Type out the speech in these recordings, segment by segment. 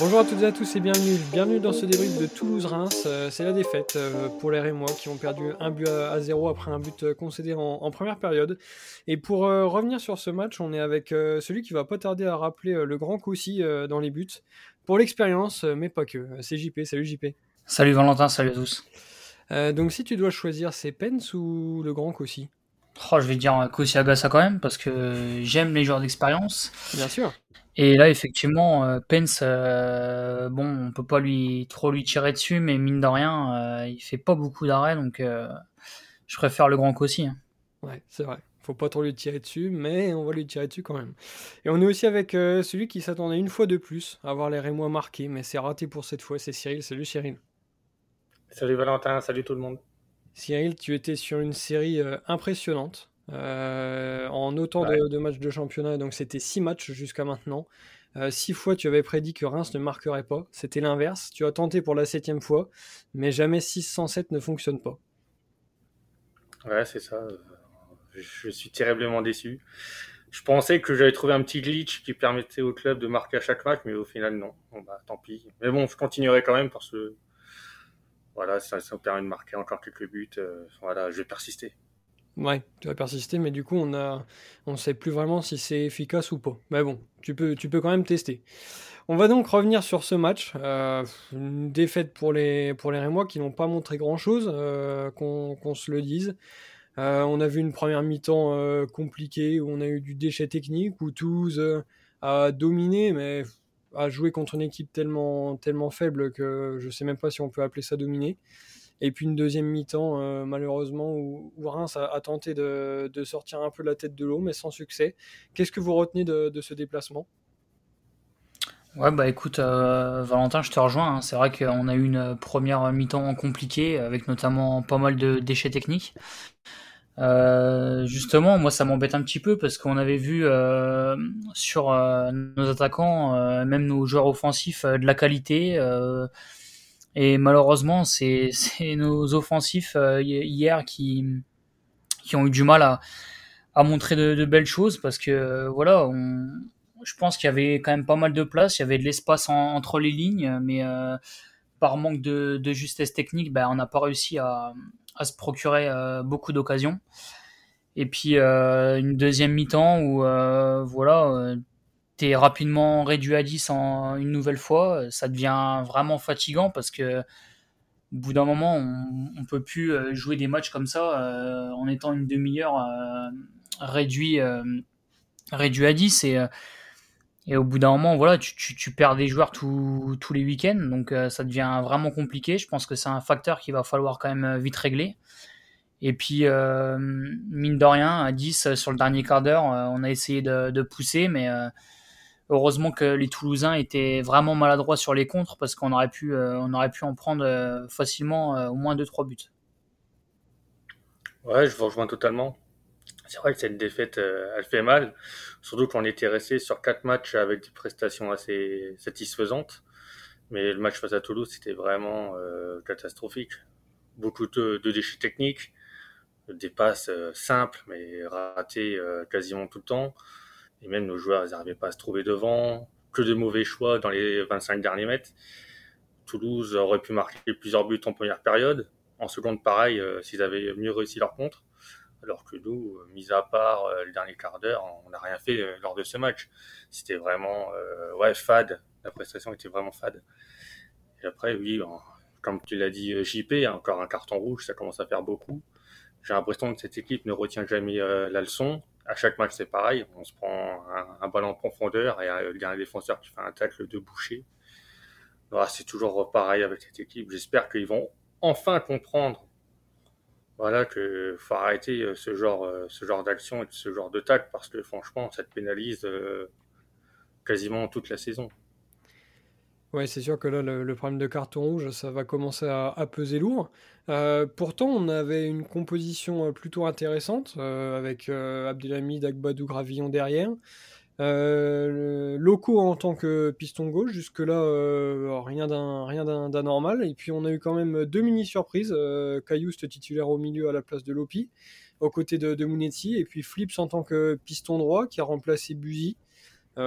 Bonjour à toutes et à tous et bienvenue. Bienvenue dans ce débrief de Toulouse-Reims. Euh, c'est la défaite euh, pour les Rémois qui ont perdu un but à, zéro après un but euh, concédé en, première période. Et pour revenir sur ce match, on est avec celui qui va pas tarder à rappeler le grand Coussi dans les buts. Pour l'expérience, mais pas que. C'est JP. Salut JP. Salut Valentin, salut à tous. donc si tu dois choisir, c'est Pence ou le grand Coussi oh, Je vais dire Coussi Agassa quand même parce que j'aime les joueurs d'expérience. Bien sûr. Et là, effectivement, euh, Pence, euh, bon, on peut pas lui trop lui tirer dessus, mais mine de rien, euh, il fait pas beaucoup d'arrêts, donc je préfère le grand Cossi. Hein. Ouais, c'est vrai. Faut pas trop lui tirer dessus, mais on va lui tirer dessus quand même. Et on est aussi avec celui qui s'attendait une fois de plus à voir les Rémois marqués, mais c'est raté pour cette fois, c'est Cyril. Salut Cyril. Salut Valentin, salut tout le monde. Cyril, tu étais sur une série impressionnante. Euh, en autant de, matchs de championnat. Donc c'était six matchs jusqu'à maintenant. Euh, six fois, tu avais prédit que Reims ne marquerait pas. C'était l'inverse. Tu as tenté pour la septième fois, mais jamais 607 ne fonctionne pas. Ouais, c'est ça. Je suis terriblement déçu. Je pensais que j'avais trouvé un petit glitch qui permettait au club de marquer à chaque match, mais au final, non. Bon, bah, tant pis. Mais bon, je continuerai quand même parce que voilà, ça, ça me permet de marquer encore quelques buts. Euh, voilà, je vais persister. Ouais, tu vas persister, mais du coup, on a, on sait plus vraiment si c'est efficace ou pas. Mais bon, tu peux, tu peux quand même tester. On va donc revenir sur ce match. Euh, une défaite pour les, pour les Rémois qui n'ont pas montré grand-chose, euh, qu'on se le dise. On a vu une première mi-temps compliquée où on a eu du déchet technique, où Toulouse a dominé, mais a joué contre une équipe tellement, tellement faible que je sais même pas si on peut appeler ça dominer. Et puis une deuxième mi-temps, euh, malheureusement, où, Reims a, tenté de, sortir un peu la tête de l'eau, mais sans succès. Qu'est-ce que vous retenez de, ce déplacement? Ouais, bah écoute, euh, Valentin, je te rejoins. Hein. C'est vrai qu'on a eu une première mi-temps compliquée, avec notamment pas mal de déchets techniques. Euh, justement, moi, ça m'embête un petit peu parce qu'on avait vu sur nos attaquants, même nos joueurs offensifs, de la qualité. Et malheureusement, c'est nos offensifs euh, hier qui, qui ont eu du mal à, à montrer de, belles choses parce que euh, voilà, on, je pense qu'il y avait quand même pas mal de place, il y avait de l'espace entre les lignes, mais euh, par manque de, de, justesse technique, ben, on n'a pas réussi à, à se procurer beaucoup d'occasions. Et puis une deuxième mi-temps où voilà, rapidement réduit à 10 en une nouvelle fois, ça devient vraiment fatigant parce que au bout d'un moment, on, peut plus euh, jouer des matchs comme ça euh, en étant une demi-heure euh, réduit, réduit à 10 et, et au bout d'un moment, voilà, tu, perds des joueurs tous les week-ends, donc ça devient vraiment compliqué. Je pense que c'est un facteur qu'il va falloir quand même vite régler. Et puis, mine de rien, à 10 sur le dernier quart d'heure, on a essayé de, pousser, mais Heureusement que les Toulousains étaient vraiment maladroits sur les contres parce qu'on aurait euh, aurait pu en prendre euh, facilement euh, au moins 2-3 buts. Ouais, je vous rejoins totalement. C'est vrai que cette défaite, elle fait mal, surtout qu'on était resté sur 4 matchs avec des prestations assez satisfaisantes. Mais le match face à Toulouse, c'était vraiment catastrophique. Beaucoup de, de, déchets techniques, des passes simples mais ratées quasiment tout le temps. Et même nos joueurs n'arrivaient pas à se trouver devant. Que de mauvais choix dans les 25 derniers mètres. Toulouse aurait pu marquer plusieurs buts en première période. En seconde, pareil, euh, s'ils avaient mieux réussi leur contre. Alors que nous, euh, mis à part euh, le dernier quart d'heure, on n'a rien fait lors de ce match. C'était vraiment ouais, fade. La prestation était vraiment fade. Et après, oui, comme tu l'as dit, JP, encore un carton rouge, ça commence à faire beaucoup. J'ai l'impression que cette équipe ne retient jamais la leçon à chaque match, c'est pareil. On se prend un, ballon en profondeur et il y a un défenseur qui fait un tacle de boucher. c'est toujours pareil avec cette équipe. J'espère qu'ils vont enfin comprendre voilà, qu'il faut arrêter euh, ce genre, euh, ce genre d'action et ce genre de tacle parce que franchement, ça te pénalise euh, quasiment toute la saison. Ouais, c'est sûr que là, le, problème de carton rouge, ça va commencer à, peser lourd. Euh, pourtant, on avait une composition euh, plutôt intéressante euh, avec Abdelhamid, Agbadou, Gravillon derrière. Locaux en tant que piston gauche, jusque-là, rien d'anormal. Et puis, on a eu quand même deux mini-surprises. Caillouste titulaire au milieu à la place de Lopi, aux côtés de, de Et puis, Flips en tant que piston droit qui a remplacé Buzy.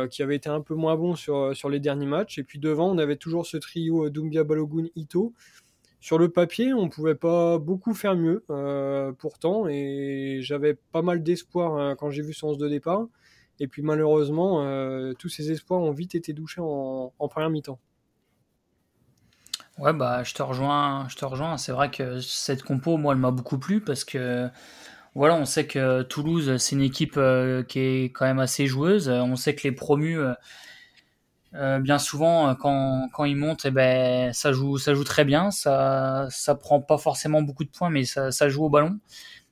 qui avait été un peu moins bon sur, les derniers matchs. Et puis devant, on avait toujours ce trio Doumbia, Balogun, Ito. Sur le papier, on pouvait pas beaucoup faire mieux, pourtant, et j'avais pas mal d'espoir hein, quand j'ai vu son 11 de départ. Et puis malheureusement, tous ces espoirs ont vite été douchés en, en première mi-temps. Ouais, bah, je te rejoins, je te rejoins. C'est vrai que cette compo, moi, elle m'a beaucoup plu parce que, voilà, on sait que Toulouse, c'est une équipe euh, qui est quand même assez joueuse. On sait que les promus, euh, euh, bien souvent, quand, quand ils montent, eh ben, ça joue, ça joue très bien. Ça, ça prend pas forcément beaucoup de points, mais ça, ça joue au ballon.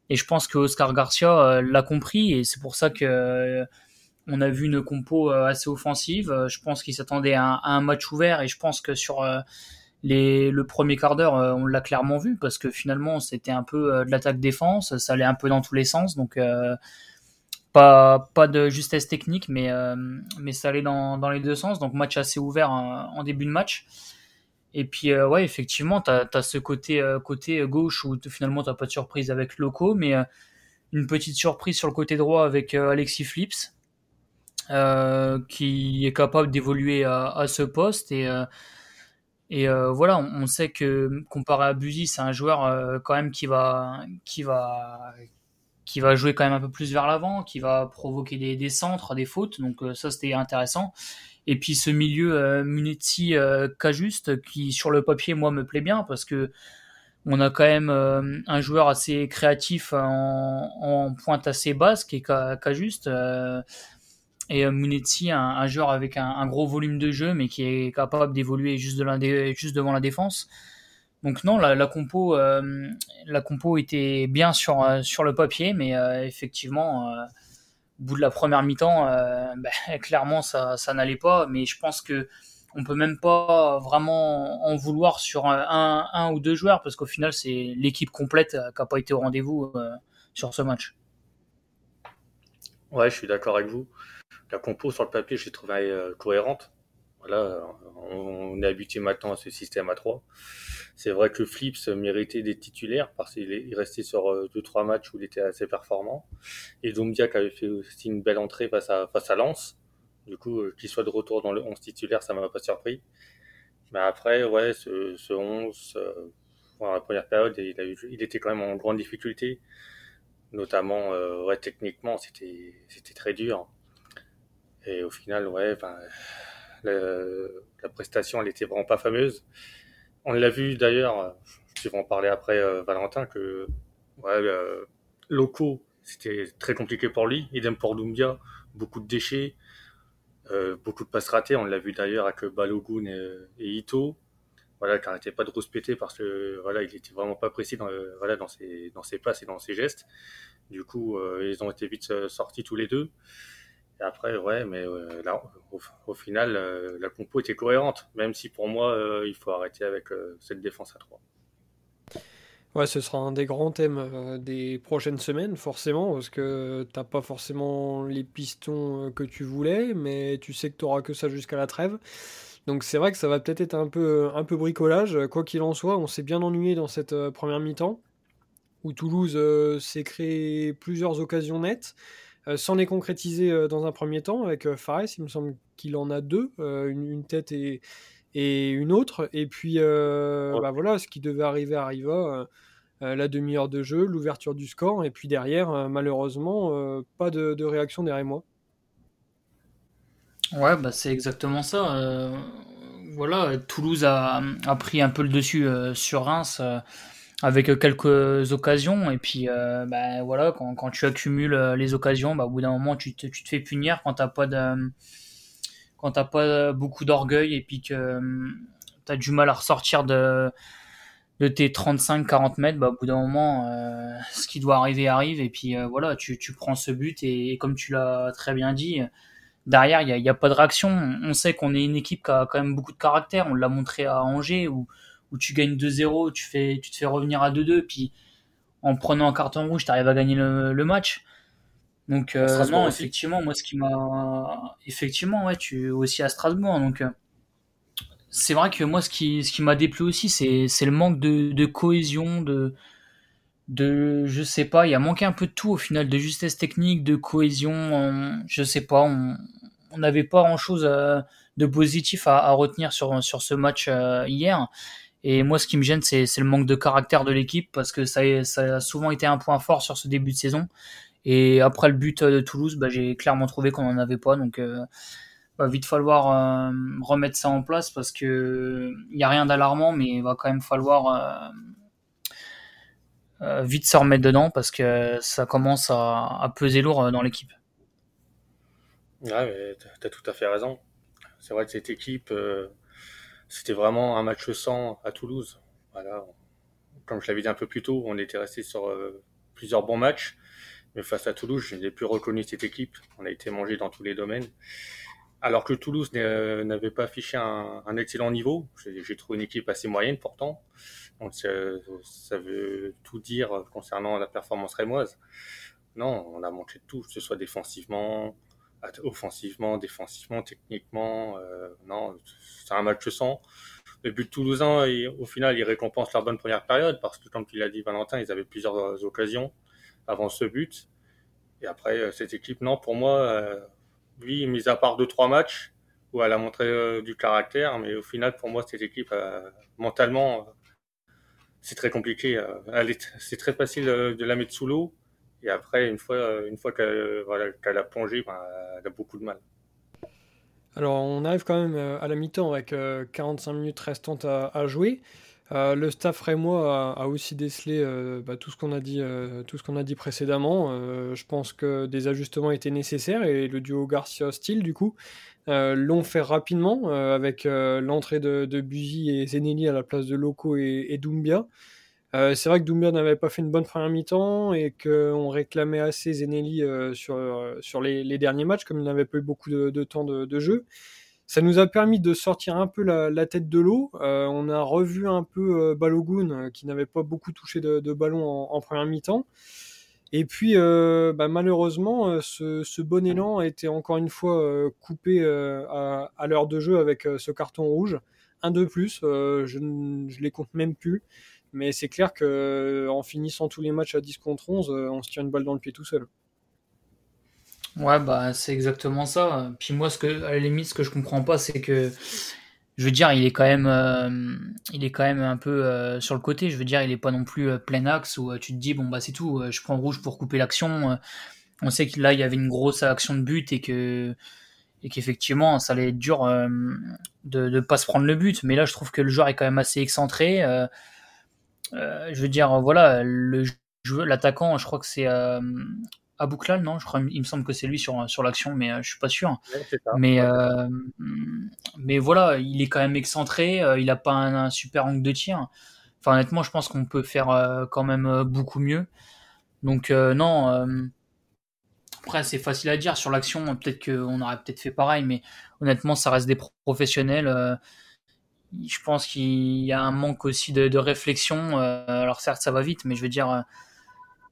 Et je pense que Oscar Garcia l'a compris et c'est pour ça que on a vu une compo assez offensive. Je pense qu'il s'attendait à, un match ouvert et je pense que sur le premier quart d'heure, euh, on l'a clairement vu parce que finalement, c'était un peu euh, de l'attaque-défense, ça allait un peu dans tous les sens, donc euh, pas, de justesse technique, mais, ça allait dans, les deux sens, donc match assez ouvert en, début de match. Et puis, effectivement, tu as, ce côté, côté gauche où finalement, tu pas de surprise avec Loco, mais une petite surprise sur le côté droit avec Alexis Flips, qui est capable d'évoluer à, ce poste. Et et euh, voilà, on, sait que comparé à Buzy, c'est un joueur euh, quand même qui va, qui va, qui va jouer quand même un peu plus vers l'avant, qui va provoquer des, des, centres, des fautes. Donc euh, ça, c'était intéressant. Et puis ce milieu euh, Munetti Cajuste, qui sur le papier, moi, me plaît bien parce que on a quand même un joueur assez créatif en, en, pointe assez basse, qui est Cajuste et euh, Munetsi, un, joueur avec un, gros volume de jeu, mais qui est capable d'évoluer juste, de juste devant la défense. Donc non, la, compo, euh, la compo était bien sur, euh, sur le papier, mais effectivement, au bout de la première mi-temps, ben, clairement, ça, ça n'allait pas. Mais je pense que on peut même pas vraiment en vouloir sur un, un ou deux joueurs, parce qu'au final, c'est l'équipe complète qui n'a pas été au rendez-vous sur ce match. Ouais, je suis d'accord avec vous la compo sur le papier, j'ai trouvé euh, cohérente. Voilà, on, est habitué maintenant à ce système à 3. C'est vrai que Flips méritait des titulaires parce qu'il restait sur 2-3 euh, matchs où il était assez performant. Et Dombiak avait fait aussi une belle entrée face à, face à Lens. Du coup, euh, qu'il soit de retour dans le 11 titulaire, ça m'a pas surpris. Mais après, ouais, ce, ce 11, dans la première période, il, a il, était quand même en grande difficulté. Notamment, ouais, techniquement, c'était très dur. Et au final, ouais, ben, la prestation, elle était vraiment pas fameuse. On l'a vu d'ailleurs, je vais en parler après euh, Valentin, que ouais, euh, locaux, c'était très compliqué pour lui. Idem pour Doumbia, beaucoup de déchets, euh, beaucoup de passes ratées. On l'a vu d'ailleurs avec Balogun et, Ito. Voilà, qui n'arrêtait pas de rouspéter parce que voilà, il était vraiment pas précis dans, voilà, dans, ses, dans ses passes et dans ses gestes. Du coup, ils ont été vite sortis tous les deux après, ouais, mais euh, là, au, final, euh, la compo était cohérente, même si pour moi, euh, il faut arrêter avec cette défense à 3. Ouais, ce sera un des grands thèmes des prochaines semaines, forcément, parce que t'as pas forcément les pistons que tu voulais, mais tu sais que tu n'auras que ça jusqu'à la trêve. Donc c'est vrai que ça va peut-être être un peu, un peu bricolage. Quoi qu'il en soit, on s'est bien ennuyé dans cette première mi-temps, où Toulouse s'est créé plusieurs occasions nettes. Euh, s'en est concrétisé euh, dans un premier temps avec euh, Fares, il me semble qu'il en a deux, une, tête et, et, une autre. Et puis bah voilà, ce qui devait arriver arriva. la demi-heure de jeu, l'ouverture du score, et puis derrière, malheureusement, pas de, réaction derrière moi. Ouais, bah c'est exactement ça. voilà, Toulouse a, a, pris un peu le dessus sur Reims avec euh, quelques occasions. Et puis euh, bah, voilà quand, quand, tu accumules euh, les occasions bah, au bout d'un moment tu te, tu te fais punir quand t'as pas de quand t'as pas beaucoup d'orgueil et puis que tu as du mal à ressortir de de tes 35-40 mètres bah, au bout d'un moment ce qui doit arriver arrive. Et puis voilà tu, tu prends ce but et, comme tu l'as très bien dit derrière il n'y a, y a, pas de réaction. On sait qu'on est une équipe qui a quand même beaucoup de caractère. On l'a montré à Angers où où tu gagnes 2-0, tu, fais, tu te fais revenir à 2-2, puis en prenant un carton rouge, tu arrives à gagner le, match. Donc, euh, non, effectivement, moi, ce qui m'a. Effectivement, ouais, tu aussi à Strasbourg. Donc, euh, c'est vrai que moi, ce qui, ce qui m'a déplu aussi, c'est le manque de, de, cohésion, de. De, je sais pas, il y a manqué un peu de tout au final, de justesse technique, de cohésion, je sais pas, on, on n'avait pas grand-chose de positif à, à, retenir sur, sur ce match hier. Et moi, ce qui me gêne, c'est le manque de caractère de l'équipe parce que ça, a souvent été un point fort sur ce début de saison. Et après le but de Toulouse, bah, j'ai clairement trouvé qu'on n'en avait pas. Donc, euh, va vite falloir remettre ça en place parce que il n'y a rien d'alarmant, mais il va quand même falloir euh, vite se remettre dedans parce que ça commence à, peser lourd euh, dans l'équipe. Ouais, mais tu as tout à fait raison. C'est vrai que cette équipe, euh, c'était vraiment un match sans à Toulouse. Voilà. Comme je l'avais dit un peu plus tôt, on était resté sur plusieurs bons matchs. Mais face à Toulouse, je n'ai plus reconnu cette équipe. On a été mangé dans tous les domaines. Alors que Toulouse n'avait pas affiché un, excellent niveau. J'ai trouvé une équipe assez moyenne pourtant. Donc ça, veut tout dire concernant la performance rémoise. Non, on a manqué de tout, que ce soit défensivement, offensivement, défensivement, techniquement. Euh, non, c'est un match sans. Le but toulousain, au final, il récompense leur bonne première période parce que, comme tu l'as dit, Valentin, ils avaient plusieurs occasions avant ce but. Et après, euh, cette équipe, non, pour moi, euh, oui, mis à part deux, trois matchs où elle a montré du caractère, mais au final, pour moi, cette équipe, mentalement, c'est très compliqué. Euh, c'est très facile euh, de la mettre sous l'eau. Et après, une fois, euh, qu'elle a plongé, ben, elle a beaucoup de mal. Alors, on arrive quand même à la mi-temps avec 45 minutes restantes à, jouer. le staff Rémois a, a aussi décelé bah, tout ce qu'on a dit, précédemment. je pense que des ajustements étaient nécessaires et le duo Garcia-Steele, du coup, euh, l'ont fait rapidement euh, avec euh, l'entrée de, de et Zenelli à la place de Loco et, et Doumbia. C'est vrai que Doumbia n'avait pas fait une bonne première mi-temps et qu'on réclamait assez Zenelli sur, sur les, derniers matchs, comme il n'avait pas eu beaucoup de, temps de, jeu. Ça nous a permis de sortir un peu la, tête de l'eau. on a revu un peu Balogun, qui n'avait pas beaucoup touché de, ballon en, première mi-temps. Et puis, euh, bah, malheureusement, euh, ce, bon élan a été encore une fois euh, coupé à, l'heure de jeu avec ce carton rouge. Un de plus, je ne les compte même plus. Mais c'est clair qu'en finissant tous les matchs à 10 contre 11, on se tire une balle dans le pied tout seul. Ouais, bah c'est exactement ça. Puis moi, ce que, à la limite, ce que je comprends pas, c'est que je veux dire, il est quand même, euh, un peu euh, sur le côté. Je veux dire, il est pas non plus euh, plein axe où tu te dis bon bah c'est tout, je prends rouge pour couper l'action. on sait que là il y avait une grosse action de but et que et qu'effectivement ça allait être dur de ne pas se prendre le but. Mais là je trouve que le joueur est quand même assez excentré. Je veux dire voilà le l'attaquant, je crois que c'est Abouklal, non? Je crois, il me semble que c'est lui sur, sur l'action, mais euh, je suis pas sûr. mais, euh, mais voilà, il est quand même excentré, euh, il a pas un, super angle de tir. Enfin, honnêtement, je pense qu'on peut faire quand même beaucoup mieux. Donc, non. après, c'est facile à dire sur l'action. Peut-être qu'on aurait peut-être fait pareil, mais honnêtement, ça reste des professionnels. Je pense qu'il y a un manque aussi de, réflexion. alors, certes, ça va vite, mais je veux dire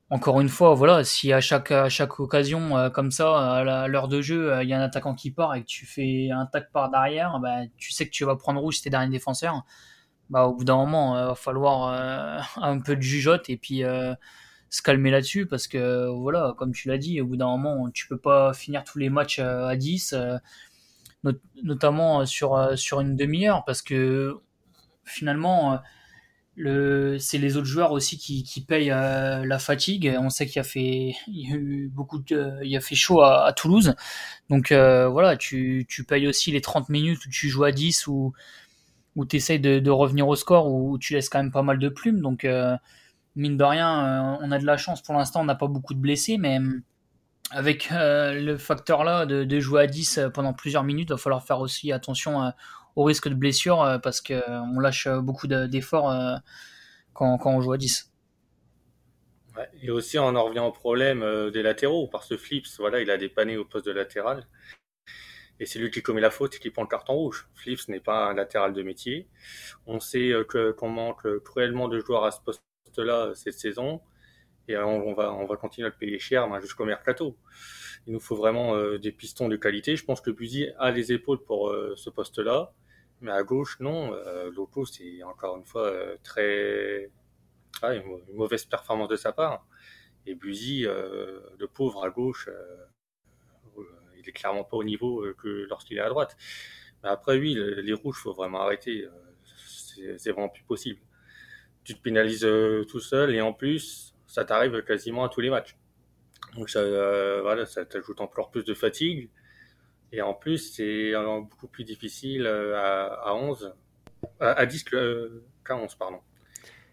encore une fois, voilà, si à chaque, à chaque occasion, euh, comme ça, à l'heure de jeu, euh, il y a un attaquant qui part et que tu fais un tac par derrière, bah, tu sais que tu vas prendre rouge t'es dernier défenseur. Bah, au bout d'un moment, il euh, va falloir un peu de jugeote et puis se calmer là-dessus parce que, voilà, comme tu l'as dit, au bout d'un moment, tu peux pas finir tous les matchs à 10, notamment sur, sur une demi-heure parce que finalement, c'est les autres joueurs aussi qui, qui payent euh, la fatigue. On sait qu'il a fait, beaucoup de, il a fait chaud à, Toulouse. Donc euh, voilà, tu, tu payes aussi les 30 minutes où tu joues à 10 ou où tu de, revenir au score où tu laisses quand même pas mal de plumes. Donc euh, mine de rien, on a de la chance pour l'instant, on n'a pas beaucoup de blessés, mais avec le facteur là de, jouer à 10 pendant plusieurs minutes, il va falloir faire aussi attention au risque de blessure euh, parce qu'on euh, lâche beaucoup d'efforts euh, quand, on joue à 10. et aussi, on en revient au problème des latéraux, parce que Flips, voilà, il a dépanné au poste de latéral. Et c'est lui qui commet la faute et qui prend le carton rouge. Flips n'est pas un latéral de métier. On sait qu'on manque cruellement de joueurs à ce poste-là cette saison. Et on, va, on va continuer à le payer cher ben, jusqu'au mercato. Il nous faut vraiment des pistons de qualité. Je pense que Buzy a les épaules pour ce poste-là. Mais à gauche, non. Euh, Loco, c'est encore une fois euh, très. Ah, une, mauvaise performance de sa part. Et Buzy, euh, le pauvre à gauche, il est clairement pas au niveau que lorsqu'il est à droite. Mais après, oui, les rouges, faut vraiment arrêter. C'est vraiment plus possible. Tu te pénalises tout seul et en plus, ça t'arrive quasiment à tous les matchs. Donc ça, voilà, ça t'ajoute encore plus de fatigue. Et en plus, c'est beaucoup plus difficile à, à 11, à, 10 qu'à 11, pardon.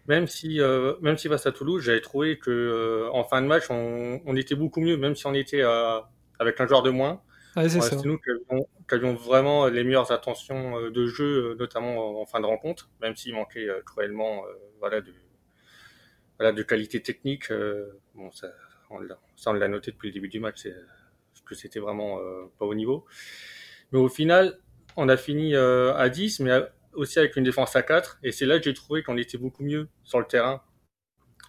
Même si, euh, même si face à Toulouse, j'avais trouvé que euh, en fin de match, on, on, était beaucoup mieux, même si on était euh, avec un joueur de moins. Ouais, c'est nous qui avions, vraiment les meilleures intentions euh, de jeu, notamment en fin de rencontre, même s'il manquait cruellement voilà, de, voilà, de qualité technique. bon, ça, on l'a noté depuis le début du match, que c'était vraiment pas au niveau. Mais au final, on a fini à 10, mais aussi avec une défense à 4. Et c'est là que j'ai trouvé qu'on était beaucoup mieux sur le terrain.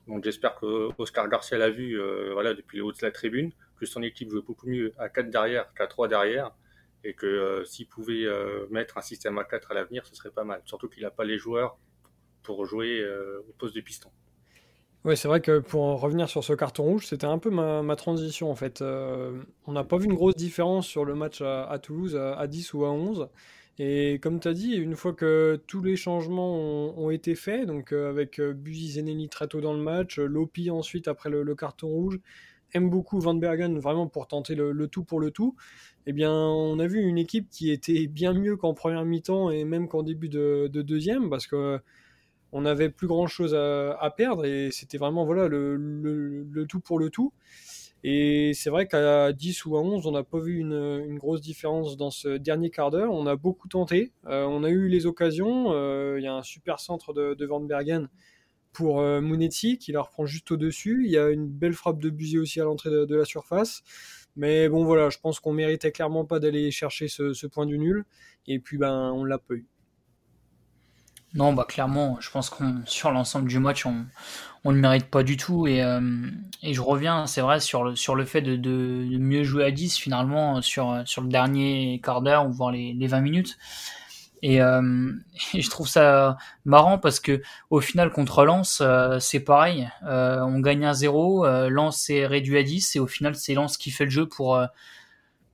Donc j'espère que Oscar Garcia l'a vu euh, voilà, depuis le haut de la tribune, que son équipe jouait beaucoup mieux à 4 derrière qu'à 3 derrière. Et que euh, s'il pouvait euh, mettre un système à 4 à l'avenir, ce serait pas mal. Surtout qu'il n'a pas les joueurs pour jouer au poste de piston. Oui, c'est vrai que pour en revenir sur ce carton rouge, c'était un peu ma, transition en fait. on n'a pas vu une grosse différence sur le match à, Toulouse à, 10 ou à 11. Et comme tu as dit, une fois que tous les changements ont, été faits, donc euh, avec euh, Buzy Zenelli très tôt dans le match, euh, Lopi ensuite après le, carton rouge, aime beaucoup Van Bergen vraiment pour tenter le, tout pour le tout, eh bien on a vu une équipe qui était bien mieux qu'en première mi-temps et même qu'en début de, deuxième parce que on n'avait plus grand chose à, perdre et c'était vraiment voilà le, tout pour le tout. Et c'est vrai qu'à 10 ou à 11, on n'a pas vu une, grosse différence dans ce dernier quart d'heure. On a beaucoup tenté, euh, on a eu les occasions. Euh, il y a un super centre de, Van Bergen pour euh, Munetti qui la reprend juste au-dessus. Il y a une belle frappe de Buzy aussi à l'entrée de, la surface. Mais bon, voilà, je pense qu'on méritait clairement pas d'aller chercher ce, ce, point du nul. Et puis, ben, on l'a pas eu. Non, bah clairement, je pense qu'on sur l'ensemble du match, on on ne mérite pas du tout. Et, euh, et je reviens, c'est vrai, sur le, sur le fait de, de, mieux jouer à 10 finalement sur, sur le dernier quart d'heure ou voire les, les 20 minutes. Et, euh, et, je trouve ça marrant parce que au final contre Lens, euh, c'est pareil. on gagne un 0, Lens est réduit à 10 et au final c'est Lens qui fait le jeu pour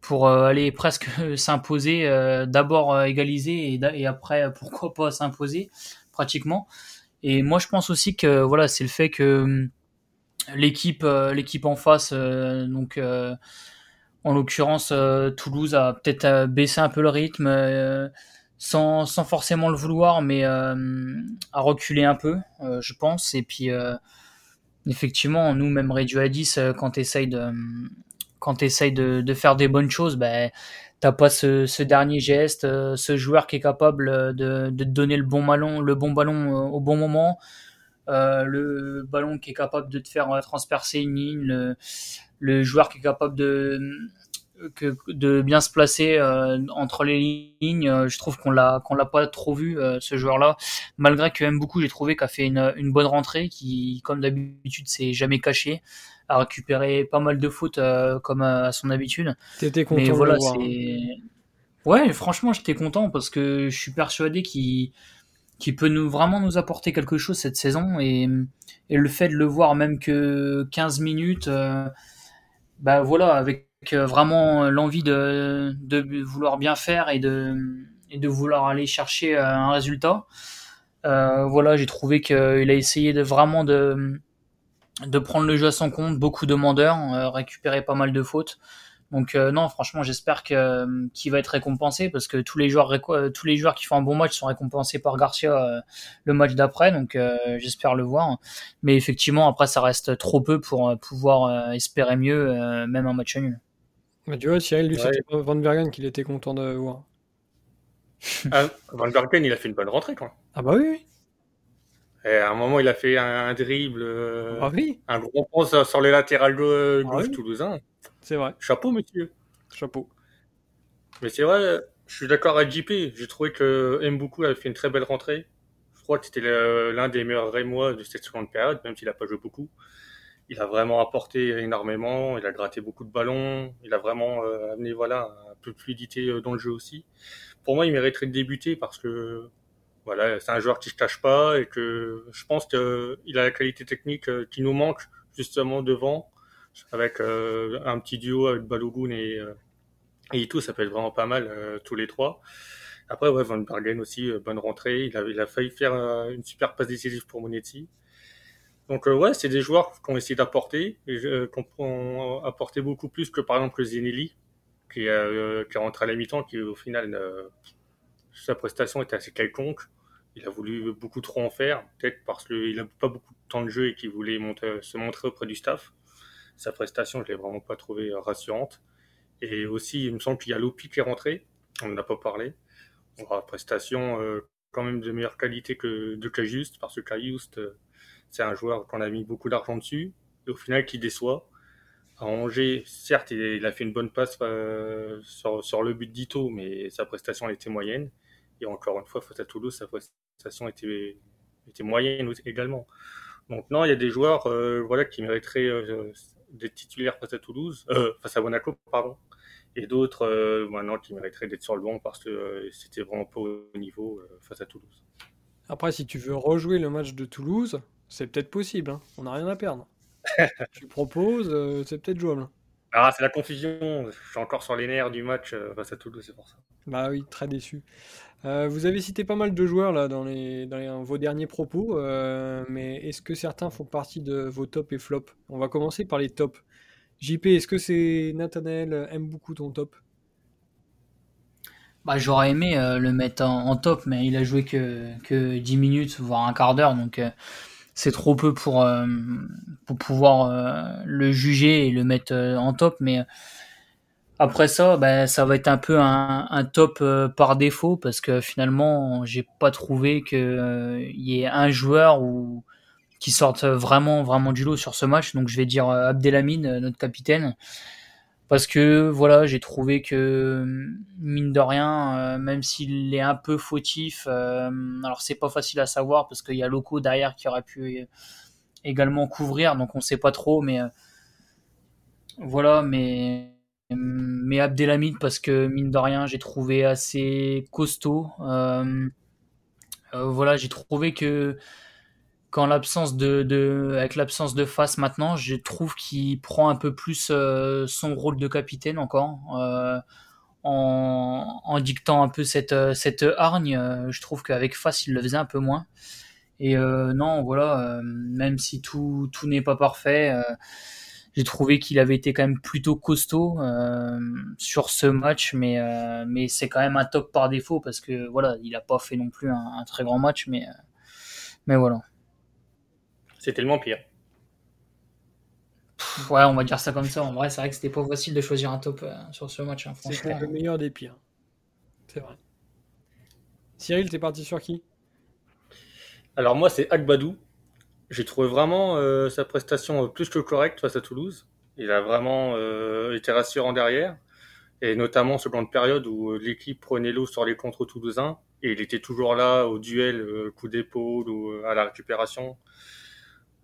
pour euh, aller presque s'imposer, euh, d'abord euh, égaliser et, après pourquoi pas s'imposer pratiquement. Et moi je pense aussi que voilà c'est le fait que hum, l'équipe l'équipe en face donc en l'occurrence Toulouse a peut-être baissé un peu le rythme sans, sans forcément le vouloir mais a reculé un peu je pense et puis effectivement nous même réduit à 10 quand tu de hum, quand tu essayes de, faire des bonnes choses, ben, t'as pas ce, dernier geste, euh, ce joueur qui est capable de, te donner le bon ballon, euh, au bon moment, euh, le ballon qui est capable de te faire transpercer une ligne, le, joueur qui est capable de, bien se placer entre les lignes. je trouve qu'on l'a l'a pas trop vu ce joueur-là, malgré que même beaucoup j'ai trouvé qu'il a fait une, une bonne rentrée, qui comme d'habitude s'est jamais caché a récupéré pas mal de fautes euh, comme à, son habitude. T'étais content Mais voilà, c'est... Hein. Ouais, franchement, j'étais content parce que je suis persuadé qu'il qui peut nous vraiment nous apporter quelque chose cette saison et, et le fait de le voir même que 15 minutes euh, bah voilà avec euh, vraiment l'envie de, de vouloir bien faire et de et de vouloir aller chercher un résultat euh, voilà j'ai trouvé qu'il a essayé de vraiment de de prendre le jeu à son compte, beaucoup de demandeurs, euh, récupérer pas mal de fautes. Donc euh, non, franchement, j'espère que euh, qu'il va être récompensé parce que tous les joueurs tous les joueurs qui font un bon match sont récompensés par Garcia le match d'après. Donc j'espère le voir. Mais effectivement, après ça reste trop peu pour pouvoir espérer mieux, même un match nul. Mais tu vois, Cyril, lui, c'était Van Bergen qu'il était content de voir. Ah, Van Bergen, il a fait une bonne rentrée, quoi. Ah bah oui. oui. Et à un moment, il a fait un, dribble, euh, ah un gros pont sur les latérales gauche, ah toulousain. C'est vrai. Chapeau, monsieur. Chapeau. Mais c'est vrai, je suis d'accord avec JP. J'ai trouvé que M. Beaucoup avait fait une très belle rentrée. Je crois que c'était l'un des meilleurs Rémois de cette seconde période, même s'il n'a pas joué beaucoup. Il a vraiment apporté énormément. Il a gratté beaucoup de ballons. Il a vraiment euh, amené voilà un peu de fluidité euh, dans le jeu aussi. Pour moi, il mériterait de débuter parce que voilà, c'est un joueur qui se cache pas et que je pense qu'il a la qualité technique euh, qui nous manque justement devant avec euh, un petit duo avec Balogun et, euh, Et Ito, ça peut être vraiment pas mal tous les trois. Après, ouais, Van Bergen aussi, bonne rentrée. Il a, il a failli faire une super passe décisive pour Monetti. Donc ouais, c'est des joueurs qu'on essaie d'apporter, qu'on apporter beaucoup plus que par exemple le Zinelli, qui, euh, qui est rentré à la mi-temps, qui au final, sa prestation était assez quelconque. Il a voulu beaucoup trop en faire, peut-être parce qu'il n'a pas beaucoup de temps de jeu et qu'il voulait se montrer auprès du staff. Sa prestation, je ne l'ai vraiment pas trouvée rassurante. Et aussi, il me semble qu'il y a Lopi qui est rentré, on n'en a pas parlé. On prestation euh, quand même de meilleure qualité que de Cajuste, parce que Cajuste, euh, c'est un joueur qu'on a mis beaucoup d'argent dessus, et au final qui déçoit. À Angers, certes, il, a fait une bonne passe euh, sur, le but d'Ito, mais sa prestation était moyenne. Et encore une fois, face à Toulouse, sa prestation était, était moyenne également. Donc non, il y a des joueurs euh, voilà, qui mériteraient euh, d'être titulaires face à Toulouse, face à Monaco, pardon, et d'autres maintenant qui mériteraient d'être sur le banc parce que c'était vraiment pas au niveau face à Toulouse. Après, si tu veux rejouer le match de Toulouse, c'est peut-être possible. Hein. On n'a rien à perdre. tu proposes, euh, c'est peut-être jouable. Ah, c'est la confusion. Je suis encore sur les nerfs du match euh, face à Toulouse, c'est pour ça. Bah oui, très déçu. Euh, vous avez cité pas mal de joueurs là dans, les, dans vos derniers propos, mais est-ce que certains font partie de vos tops et flops? On va commencer par les tops. JP, est-ce que c'est Nathanaël aime beaucoup ton top? Bah, J'aurais aimé le mettre en, top, mais il a joué que, que 10 minutes, voire un quart d'heure, donc c'est trop peu pour euh, pour pouvoir euh, le juger et le mettre euh, en top mais après ça ben ça va être un peu un, un top par défaut parce que finalement j'ai pas trouvé que il y ait un joueur ou qui sorte vraiment vraiment du lot sur ce match. Donc je vais dire Abdelhamid notre capitaine parce que voilà, j'ai trouvé que mine de rien, euh, même s'il est un peu fautif, euh, alors c'est pas facile à savoir parce qu'il y a Loco derrière qui aurait pu également couvrir, donc on sait pas trop, mais euh, voilà, mais mais Abdelhamid parce que mine de rien, j'ai trouvé assez costaud. voilà, j'ai trouvé que qu'en l'absence de, avec l'absence de face maintenant, je trouve qu'il prend un peu plus euh, son rôle de capitaine encore, euh, en, dictant un peu cette, euh, cette hargne. je trouve qu'avec face, il le faisait un peu moins. Et non, voilà, même si tout, tout n'est pas parfait, j'ai trouvé qu'il avait été quand même plutôt costaud sur ce match, mais, mais c'est quand même un top par défaut parce que voilà, il n'a pas fait non plus un, un très grand match, mais, mais voilà. C'est tellement pire. ouais, on va dire ça comme ça. En vrai, c'est vrai que c'était pas facile de choisir un top euh, sur ce match. Hein, c'est le meilleur des pires. C'est vrai. Cyril, t'es parti sur qui? Alors moi, c'est Agbadou. J'ai trouvé vraiment euh, sa prestation plus que correcte face à Toulouse. Il a vraiment euh, été rassurant derrière. Et notamment ce plan de période où l'équipe prenait l'eau sur les contre toulousains. Et il était toujours là au duel, coup d'épaule ou à la récupération.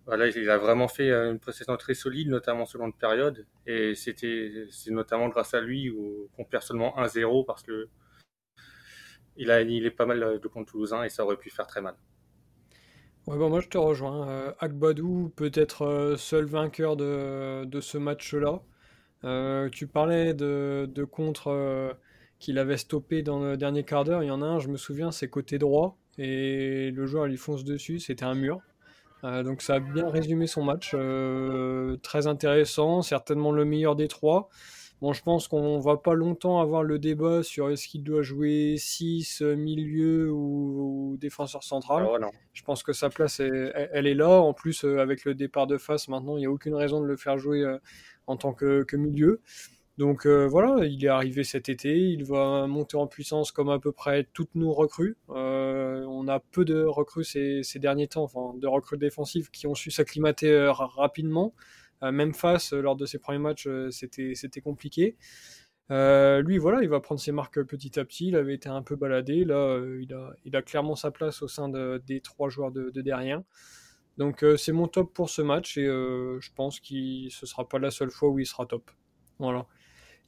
Voilà, il a vraiment fait euh, une prestation très solide, notamment selon de période. Et c'était, c'est notamment grâce à lui qu'on perd seulement 1-0 parce que il a est pas mal de contre toulousain et ça aurait pu faire très mal. Ouais, bon, moi je te rejoins. Euh, Akbadou, peut-être euh, seul vainqueur de, ce match-là. tu parlais de contre qu'il avait stoppé dans le dernier quart d'heure. Il y en a un, je me souviens, c'est côté droit. Et le joueur il fonce dessus, c'était un mur. Euh, donc ça a bien résumé son match. Euh, très intéressant, certainement le meilleur des trois. Bon, je pense qu'on va pas longtemps avoir le débat sur est-ce qu'il doit jouer 6, milieu ou, défenseur central. Ah je pense que sa place, elle, est là. En plus, euh, avec le départ de face, maintenant, il n'y a aucune raison de le faire jouer en tant que milieu. Donc euh, voilà, il est arrivé cet été, il va monter en puissance comme à peu près toutes nos recrues. Euh, on a peu de recrues ces, derniers temps, de recrues défensives qui ont su s'acclimater euh, rapidement. même face, lors de ses premiers matchs, c'était, compliqué. lui, voilà, il va prendre ses marques petit à petit. Il avait été un peu baladé. Là, il, a, clairement sa place au sein des trois joueurs de, derrière. Donc, c'est mon top pour ce match et je pense que ce sera pas la seule fois où il sera top. Voilà.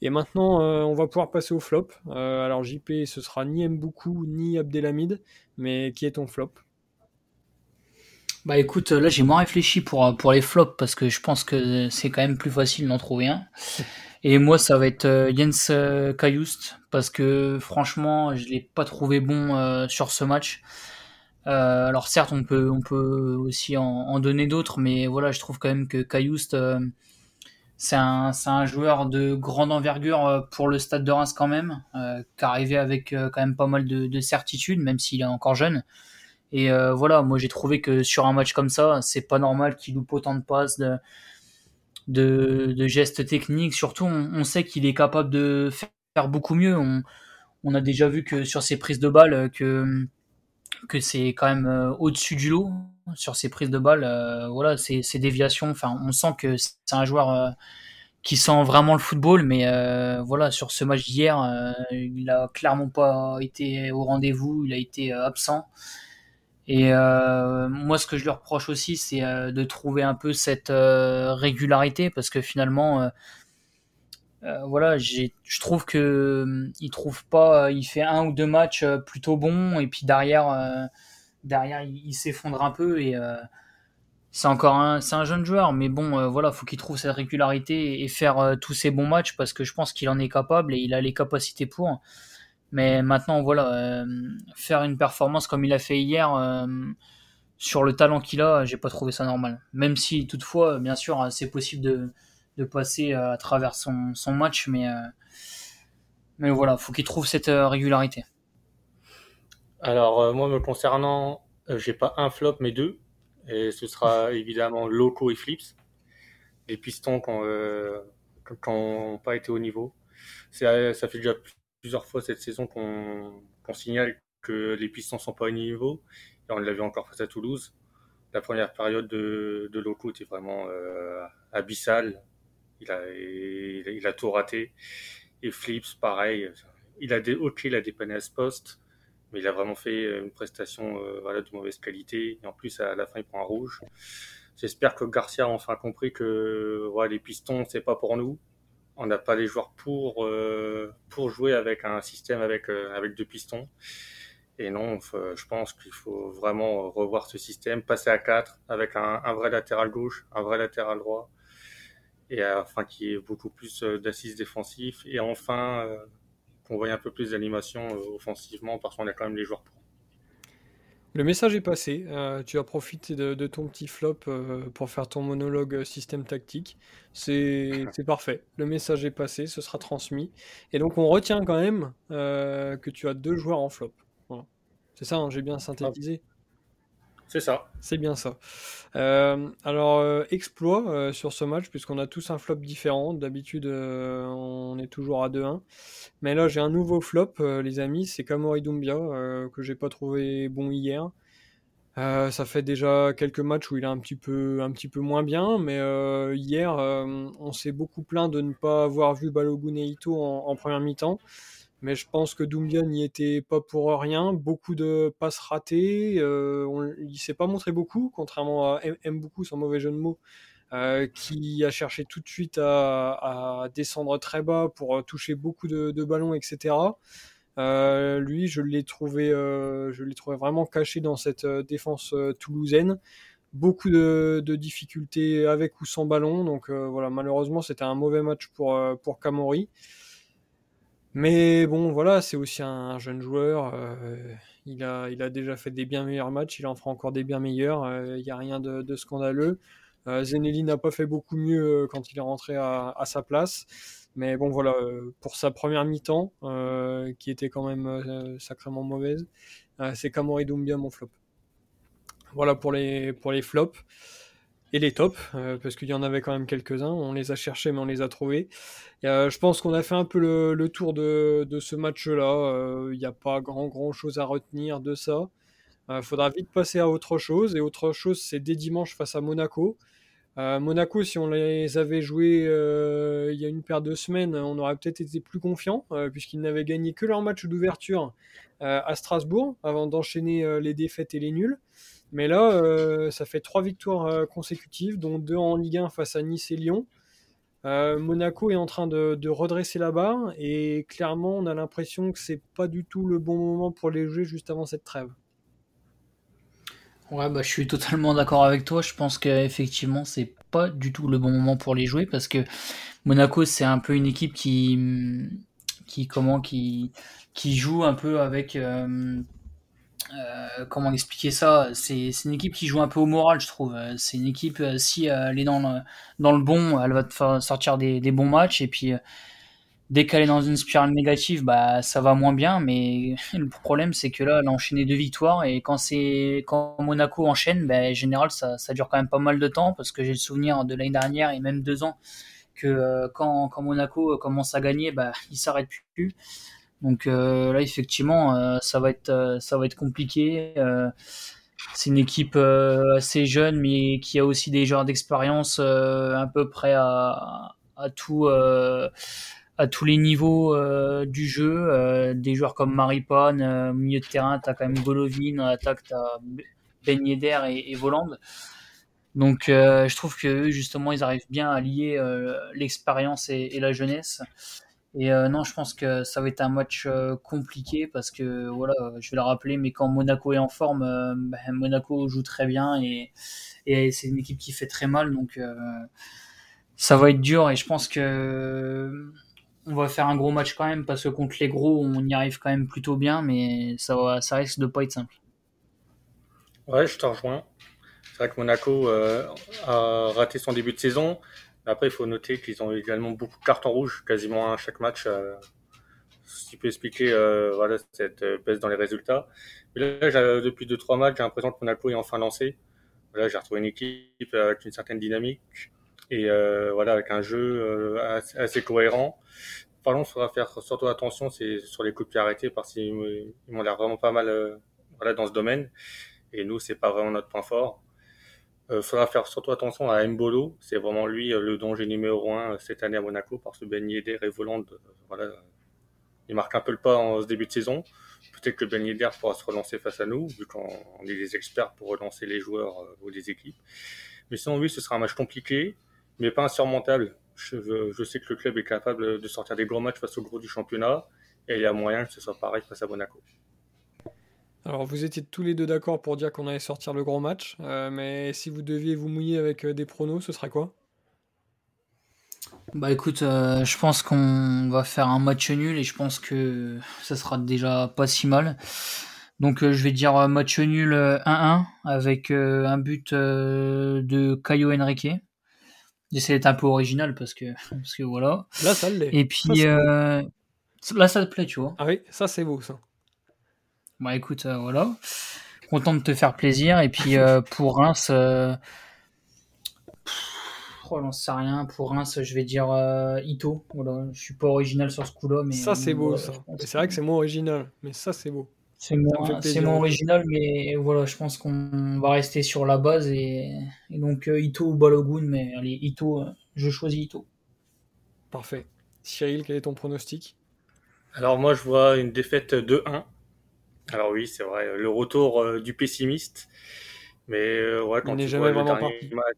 Et maintenant, euh, on va pouvoir passer au flop. Euh, alors JP, ce sera ni Mboukou ni Abdelhamid, mais qui est ton flop? Bah écoute, là j'ai moins réfléchi pour, les flops parce que je pense que c'est quand même plus facile d'en trouver un. Et moi ça va être euh, Jens euh, Kajust parce que franchement je l'ai pas trouvé bon euh, sur ce match. alors certes on peut on peut aussi en, donner d'autres, mais voilà je trouve quand même que Kajust c'est un, joueur de grande envergure pour le stade de Reims quand même, qui arrivé avec quand même pas mal de, de certitudes, même s'il est encore jeune. Et euh, voilà, moi j'ai trouvé que sur un match comme ça, c'est pas normal qu'il loupe autant de passes, de, gestes techniques. Surtout, on, sait qu'il est capable de faire beaucoup mieux. On, a déjà vu que sur ses prises de balles, que, c'est quand même euh, au-dessus du lot sur ses prises de balles. Euh, voilà, ses, déviations. Enfin, on sent que c'est un joueur qui sent vraiment le football, mais voilà, sur ce match d'hier, il a clairement pas été au rendez-vous, il a été absent. Et euh, moi, ce que je lui reproche aussi, c'est euh, de trouver un peu cette euh, régularité, parce que finalement, voilà, je trouve que il trouve pas, il fait un ou deux matchs plutôt bons, et puis derrière, derrière, il, s'effondre un peu et c'est encore un, c'est un jeune joueur, mais bon, voilà, faut qu'il trouve cette régularité et faire tous ces bons matchs parce que je pense qu'il en est capable et il a les capacités pour. Mais maintenant, voilà, euh, faire une performance comme il a fait hier, euh, sur le talent qu'il a, j'ai pas trouvé ça normal. Même si, toutefois, bien sûr, c'est possible de, de, passer à travers son, son match, mais, euh, mais voilà, faut qu'il trouve cette régularité. Alors, moi, me concernant, j'ai pas un flop, mais deux. Et ce sera évidemment Loco et Flips. Les pistons qui n'ont pas été au niveau. Ça fait déjà plusieurs fois cette saison qu'on signale que les pistons sont pas au niveau. Et on l'a vu encore face à Toulouse. La première période de, de Loco était vraiment euh, abyssale. Il a, il, a tout raté. Et Flips, pareil. Il a des, ok, il a dépanné à ce poste, mais il a vraiment fait une prestation euh, voilà, de mauvaise qualité. Et en plus, à la fin, il prend un rouge. J'espère que Garcia a enfin compris que voilà, les pistons, c'est pas pour nous on n'a pas les joueurs pour, euh, pour jouer avec un système avec, euh, avec deux pistons. Et non, je pense qu'il faut vraiment revoir ce système, passer à 4 avec un, un, vrai latéral gauche, un vrai latéral droit, et afin qu'il y ait beaucoup plus euh, d'assises défensifs, et enfin qu'on voit un peu plus d'animation offensivement, parce qu'on a quand même les joueurs pour. Le message est passé. Euh, tu as profité de, ton petit flop euh, pour faire ton monologue système tactique. C'est parfait. Le message est passé, ce sera transmis. Et donc on retient quand même euh, que tu as deux joueurs en flop. C'est ça, hein, j'ai bien synthétisé. C'est ça. C'est bien ça. Euh, alors, euh, exploit euh, sur ce match, puisqu'on a tous un flop différent. D'habitude, on est toujours à 2-1. Mais là, j'ai un nouveau flop, les amis. C'est Kamori Doumbia, que j'ai pas trouvé bon hier. ça fait déjà quelques matchs où il est un petit peu, moins bien, mais hier, on s'est beaucoup plaint de ne pas avoir vu Balogun et en première mi-temps mais je pense que Doumbia n'y était pas pour rien. Beaucoup de passes ratées. Euh, on, il s'est pas montré beaucoup, contrairement à M, beaucoup, sans mauvais jeu de mots, euh, qui a cherché tout de suite à, descendre très bas pour euh, toucher beaucoup de, ballons, etc. lui, je l'ai trouvé, je l'ai trouvé vraiment caché dans cette défense toulousaine. Beaucoup de, difficultés avec ou sans ballon. Donc voilà, malheureusement, c'était un mauvais match pour pour Camori. Mais bon, voilà, c'est aussi un, jeune joueur. Euh, il, a, il a déjà fait des bien meilleurs matchs, il en fera encore des bien meilleurs. Euh, il n'y a rien de, scandaleux. Euh, Zenelli n'a pas fait beaucoup mieux quand il est rentré à, sa place. Mais bon, voilà, pour sa première mi-temps, qui était quand même sacrément mauvaise, c'est Kamori Doumbia mon flop. Voilà pour les, pour les flops et les tops, euh, parce qu'il y en avait quand même quelques-uns. On les a cherchés, mais on les a trouvés. Euh, je pense qu'on a fait un peu le, tour de, ce match-là. Il euh, n'y a pas grand, chose à retenir de ça. Il faudra vite passer à autre chose. Et autre chose, c'est dès dimanche face à Monaco. Monaco, si on les avait joués il y a une paire de semaines, on aurait peut-être été plus confiant, puisqu'ils n'avaient gagné que leur match d'ouverture à Strasbourg, avant d'enchaîner les défaites et les nuls. Mais là, euh, ça fait trois victoires euh, consécutives, dont deux en Ligue 1 face à Nice et Lyon. Euh, Monaco est en train de, redresser la barre et clairement, on a l'impression que c'est pas du tout le bon moment pour les jouer juste avant cette trêve. Ouais, bah, je suis totalement d'accord avec toi. Je pense qu'effectivement, c'est pas du tout le bon moment pour les jouer parce que Monaco, c'est un peu une équipe qui, qui, comment, qui, qui joue un peu avec, euh, comment expliquer ça? C'est une équipe qui joue un peu au moral, je trouve. C'est une équipe, euh, si elle est dans le, bon, elle va sortir des, bons matchs et puis dès qu'elle est dans une spirale négative, bah ça va moins bien. Mais le problème, c'est que là, elle a enchaîné deux victoires et quand c'est quand Monaco enchaîne, bah, en général, ça, dure quand même pas mal de temps parce que j'ai le souvenir de l'année dernière et même deux ans que euh, quand, quand, Monaco commence à gagner, bah il s'arrête plus. Donc euh, là, effectivement, euh, ça va être ça va être compliqué. c'est une équipe assez jeune, mais qui a aussi des joueurs d'expérience à peu près à, à tout à tous les niveaux euh, du jeu. Euh, des joueurs comme Maripane, euh, milieu de terrain, tu quand même Golovin, en attaque, tu as Ben et, Voland. Donc je trouve que justement, ils arrivent bien à lier l'expérience et, la jeunesse. Et non, je pense que ça va être un match compliqué parce que, voilà, je vais le rappeler, mais quand Monaco est en forme, ben, Monaco joue très bien et, c'est une équipe qui fait très mal. Donc ça va être dur et je pense que on va faire un gros match quand même parce que contre les gros, on y arrive quand même plutôt bien, mais ça, va, ça risque de pas être simple. Ouais, je te rejoins. C'est vrai que Monaco euh, a raté son début de saison. Après, il faut noter qu'ils ont également beaucoup de cartes en rouge, quasiment à chaque match. Euh, ce qui peut expliquer euh, voilà, cette baisse dans les résultats. Mais là, depuis 2-3 matchs, j'ai l'impression que Monaco est enfin lancé. Là, j'ai retrouvé une équipe avec une certaine dynamique et euh, voilà avec un jeu euh, assez, cohérent. Par contre, il faudra faire surtout attention sur les coups de pied arrêtés parce qu'ils m'ont l'air vraiment pas mal euh, voilà dans ce domaine et nous c'est pas vraiment notre point fort. Il faudra faire surtout attention à Mbolo, c'est vraiment lui le danger numéro un cette année à Monaco parce que Ben Yedder et Voland, voilà, il marque un peu le pas en ce début de saison. Peut-être que Ben Yedder pourra se relancer face à nous, vu qu'on est des experts pour relancer les joueurs ou les équipes. Mais sinon, oui, ce sera un match compliqué mais pas insurmontable. Je, je, sais que le club est capable de sortir des gros matchs face au gros du championnat, et il y a moyen que ce soit pareil face à Monaco. Alors vous étiez tous les deux d'accord pour dire qu'on allait sortir le gros match, euh, mais si vous deviez vous mouiller avec euh, des pronos, ce serait quoi? Bah écoute, euh, je pense qu'on va faire un match nul et je pense que ça sera déjà pas si mal. Donc je vais dire match nul 1-1 avec un but de Caio Henrique. J'essaie d'être un peu original parce que, parce que voilà. Là, ça l'est. Et puis, là, ça te plaît, tu vois. Ah oui, ça, c'est beau, ça. Bah écoute, euh, voilà. Content de te faire plaisir. Et puis, euh, pour Reims, euh... oh, j'en sais rien. Pour Reims, je vais dire Ito. Voilà. Je suis pas original sur ce coup-là. mais Ça, c'est beau, ça. C'est vrai que c'est moins original, mais ça, c'est beau. C'est moins, original, mais voilà, je pense qu'on va rester sur la base et, donc euh, Ito ou Balogun, mais allez, Ito, euh, je choisis Ito. Parfait. Cyril, quel est ton pronostic? Alors moi, je vois une défaite 2-1. Alors oui, c'est vrai, le retour euh, du pessimiste, mais ouais, quand tu vois le dernier match,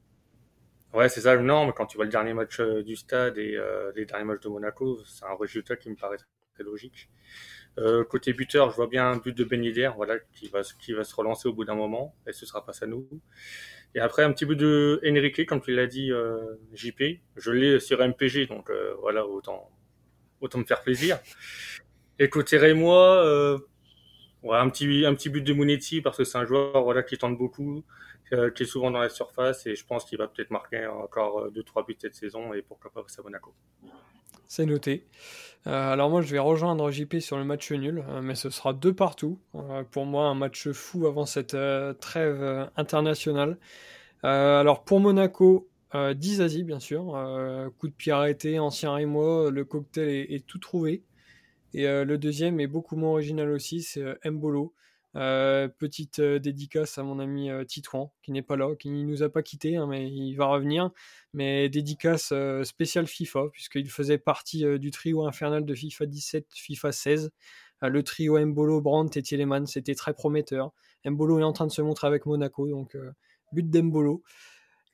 ouais, c'est ça. Non, mais quand tu vois le dernier match du stade et les derniers matchs de Monaco, c'est un résultat qui me paraît très logique. Euh, côté buteur, je vois bien un but de Ben Yedder, voilà, qui va, qui va se relancer au bout d'un moment, et ce sera pas à nous. Et après, un petit but de Enrique, comme tu l'as dit, euh, JP. Je l'ai sur MPG, donc euh, voilà, autant, autant me faire plaisir. Et côté Rémois, euh, un petit, un petit but de Monetti, parce que c'est un joueur, voilà, qui tente beaucoup, euh, qui est souvent dans la surface, et je pense qu'il va peut-être marquer encore deux, trois buts cette saison, et pourquoi pas à Monaco. C'est noté. Euh, alors moi je vais rejoindre JP sur le match nul, euh, mais ce sera deux partout. Euh, pour moi un match fou avant cette trêve internationale. alors pour Monaco, 10 Asie bien sûr, coup de pied arrêté, ancien Rémois, le cocktail est tout trouvé. Et le deuxième est beaucoup moins original aussi, c'est Mbolo. Euh, petite euh, dédicace à mon ami euh, Titouan, qui n'est pas là, qui ne nous a pas quitté, hein, mais il va revenir. Mais dédicace spéciale FIFA, puisqu'il faisait partie du trio infernal de FIFA 17, FIFA 16. le trio Mbolo, Brandt et Tielemans, c'était très prometteur. Mbolo est en train de se montrer avec Monaco, donc but d'Embolo.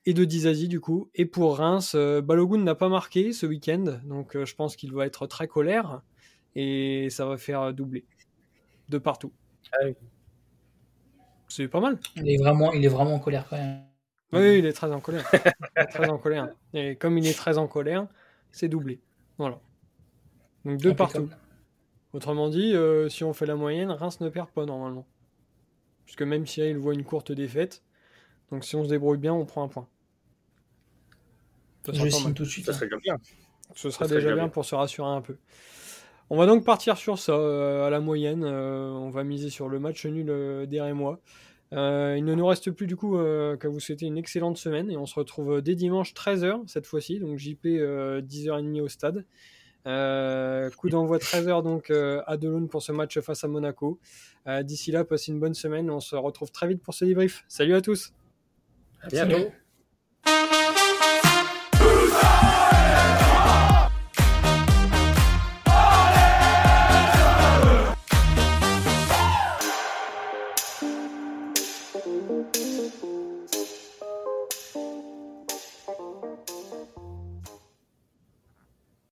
Et de Dizazi, du coup. Et pour Reims, Balogun n'a pas marqué ce week-end, donc je pense qu'il va être très colère. Et ça va faire doubler. De partout. Ah C'est pas mal. Il est vraiment, il est vraiment en colère quand même. Oui, il est très en colère. très en colère. Et comme il est très en colère, c'est doublé. Voilà. Donc deux partout. Autrement dit, euh, si on fait la moyenne, Reims ne perd pas normalement. Puisque même si il voit une courte défaite, donc si on se débrouille bien, on prend un point. Je signe tout de suite. Ça serait bien. Ce serait déjà bien, pour se rassurer un peu. On va donc partir sur ça, euh, à la moyenne. Euh, on va miser sur le match nul derrière moi. Euh, il ne nous reste plus du coup euh, qu'à vous souhaiter une excellente semaine et on se retrouve dès dimanche 13h cette fois-ci, donc JP 10h30 euh, au stade. coup d'envoi 13h donc à Delaune pour ce match face à Monaco. D'ici là, passez une bonne semaine, on se retrouve très vite pour ce débrief. Salut à tous. À bientôt.